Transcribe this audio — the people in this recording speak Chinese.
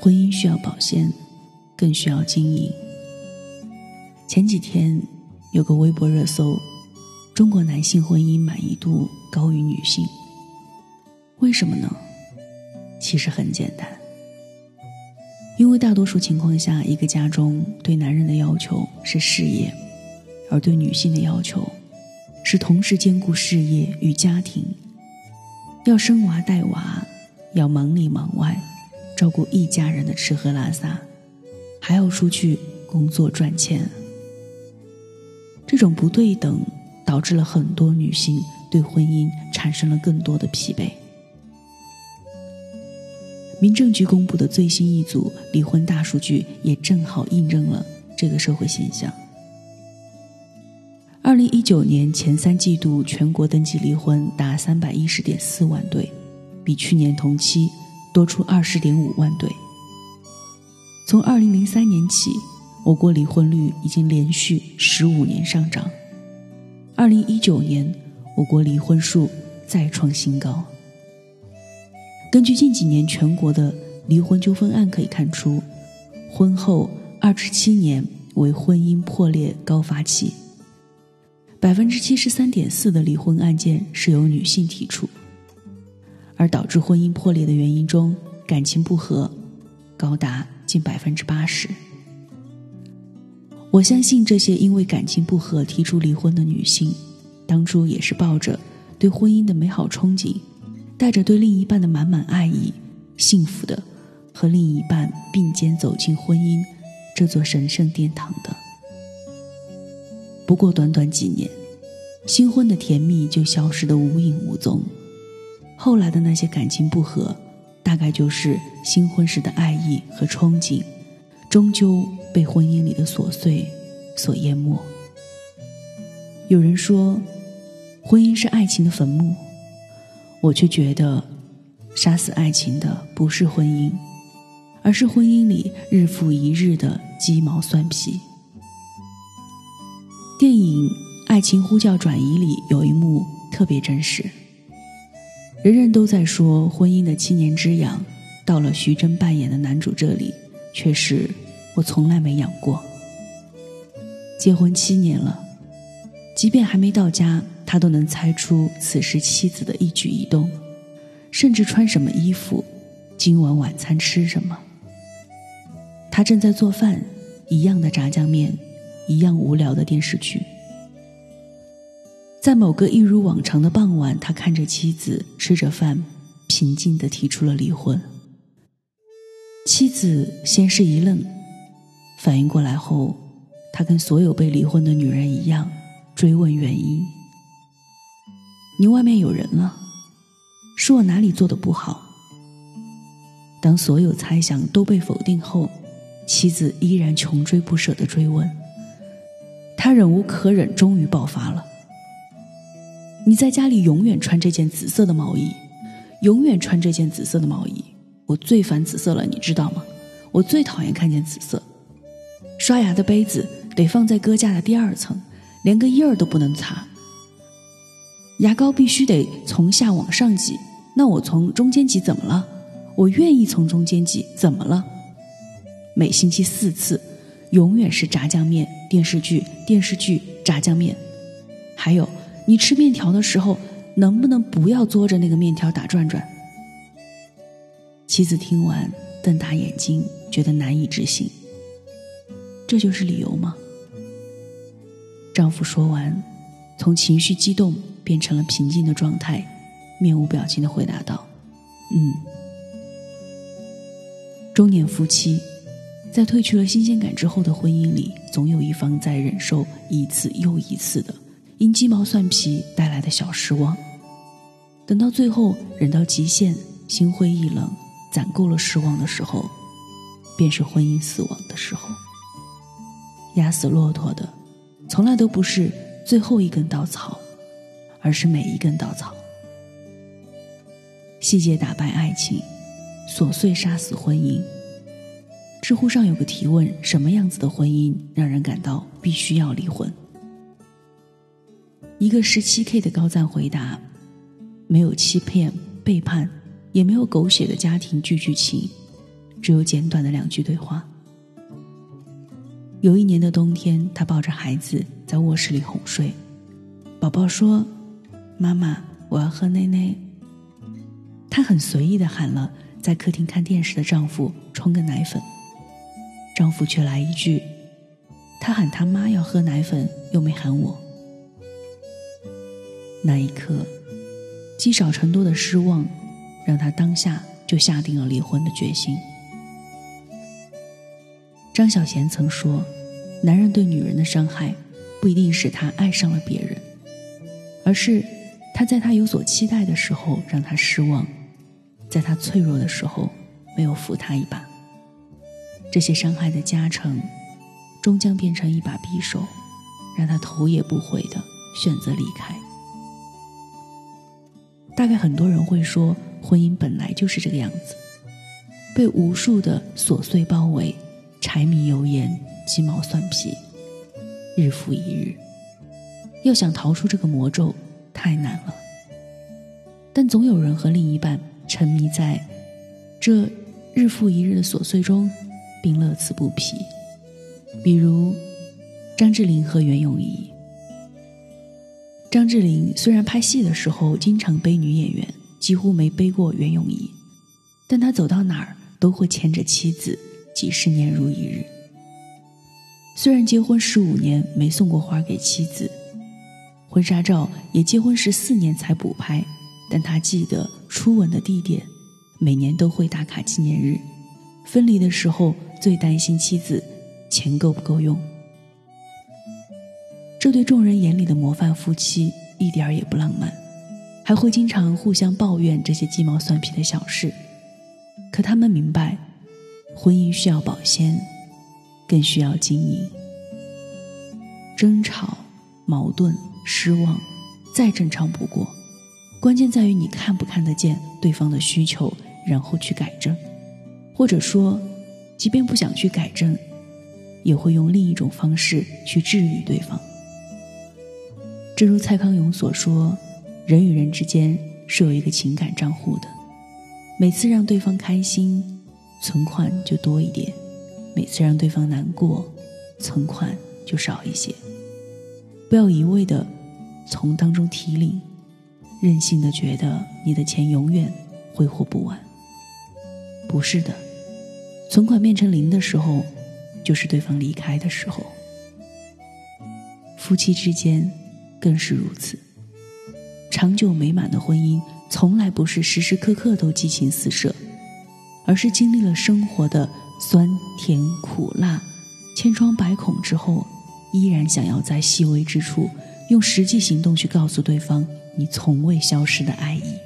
婚姻需要保鲜，更需要经营。前几天有个微博热搜：中国男性婚姻满意度高于女性，为什么呢？其实很简单，因为大多数情况下，一个家中对男人的要求是事业，而对女性的要求是同时兼顾事业与家庭，要生娃带娃，要忙里忙外。照顾一家人的吃喝拉撒，还要出去工作赚钱。这种不对等导致了很多女性对婚姻产生了更多的疲惫。民政局公布的最新一组离婚大数据也正好印证了这个社会现象。二零一九年前三季度全国登记离婚达三百一十点四万对，比去年同期。多出二十点五万对。从二零零三年起，我国离婚率已经连续十五年上涨。二零一九年，我国离婚数再创新高。根据近几年全国的离婚纠纷案可以看出，婚后二十七年为婚姻破裂高发期，百分之七十三点四的离婚案件是由女性提出。而导致婚姻破裂的原因中，感情不和高达近百分之八十。我相信这些因为感情不和提出离婚的女性，当初也是抱着对婚姻的美好憧憬，带着对另一半的满满爱意，幸福的和另一半并肩走进婚姻这座神圣殿堂的。不过短短几年，新婚的甜蜜就消失得无影无踪。后来的那些感情不和，大概就是新婚时的爱意和憧憬，终究被婚姻里的琐碎所淹没。有人说，婚姻是爱情的坟墓，我却觉得，杀死爱情的不是婚姻，而是婚姻里日复一日的鸡毛蒜皮。电影《爱情呼叫转移》里有一幕特别真实。人人都在说婚姻的七年之痒，到了徐峥扮演的男主这里，却是我从来没养过。结婚七年了，即便还没到家，他都能猜出此时妻子的一举一动，甚至穿什么衣服，今晚晚餐吃什么。他正在做饭，一样的炸酱面，一样无聊的电视剧。在某个一如往常的傍晚，他看着妻子吃着饭，平静地提出了离婚。妻子先是一愣，反应过来后，他跟所有被离婚的女人一样，追问原因：“你外面有人了？是我哪里做的不好？”当所有猜想都被否定后，妻子依然穷追不舍地追问。他忍无可忍，终于爆发了。你在家里永远穿这件紫色的毛衣，永远穿这件紫色的毛衣。我最烦紫色了，你知道吗？我最讨厌看见紫色。刷牙的杯子得放在搁架的第二层，连个印儿都不能擦。牙膏必须得从下往上挤，那我从中间挤怎么了？我愿意从中间挤，怎么了？每星期四次，永远是炸酱面、电视剧、电视剧、炸酱面，还有。你吃面条的时候，能不能不要嘬着那个面条打转转？妻子听完，瞪大眼睛，觉得难以置信。这就是理由吗？丈夫说完，从情绪激动变成了平静的状态，面无表情的回答道：“嗯。”中年夫妻在褪去了新鲜感之后的婚姻里，总有一方在忍受一次又一次的。因鸡毛蒜皮带来的小失望，等到最后忍到极限，心灰意冷，攒够了失望的时候，便是婚姻死亡的时候。压死骆驼的，从来都不是最后一根稻草，而是每一根稻草。细节打败爱情，琐碎杀死婚姻。知乎上有个提问：什么样子的婚姻让人感到必须要离婚？一个十七 K 的高赞回答：没有欺骗、背叛，也没有狗血的家庭剧剧情，只有简短的两句对话。有一年的冬天，他抱着孩子在卧室里哄睡，宝宝说：“妈妈，我要喝奶奶。”她很随意的喊了在客厅看电视的丈夫冲个奶粉，丈夫却来一句：“他喊他妈要喝奶粉，又没喊我。”那一刻，积少成多的失望，让他当下就下定了离婚的决心。张小娴曾说：“男人对女人的伤害，不一定是他爱上了别人，而是他在他有所期待的时候让他失望，在他脆弱的时候没有扶他一把。这些伤害的加成，终将变成一把匕首，让他头也不回的选择离开。”大概很多人会说，婚姻本来就是这个样子，被无数的琐碎包围，柴米油盐、鸡毛蒜皮，日复一日。要想逃出这个魔咒，太难了。但总有人和另一半沉迷在这日复一日的琐碎中，并乐此不疲。比如张智霖和袁咏仪。张智霖虽然拍戏的时候经常背女演员，几乎没背过袁咏仪，但他走到哪儿都会牵着妻子，几十年如一日。虽然结婚十五年没送过花给妻子，婚纱照也结婚十四年才补拍，但他记得初吻的地点，每年都会打卡纪念日。分离的时候最担心妻子钱够不够用。这对众人眼里的模范夫妻一点也不浪漫，还会经常互相抱怨这些鸡毛蒜皮的小事。可他们明白，婚姻需要保鲜，更需要经营。争吵、矛盾、失望，再正常不过。关键在于你看不看得见对方的需求，然后去改正，或者说，即便不想去改正，也会用另一种方式去治愈对方。正如蔡康永所说，人与人之间是有一个情感账户的，每次让对方开心，存款就多一点；每次让对方难过，存款就少一些。不要一味的从当中提领，任性的觉得你的钱永远挥霍不完。不是的，存款变成零的时候，就是对方离开的时候。夫妻之间。更是如此。长久美满的婚姻，从来不是时时刻刻都激情四射，而是经历了生活的酸甜苦辣、千疮百孔之后，依然想要在细微之处，用实际行动去告诉对方你从未消失的爱意。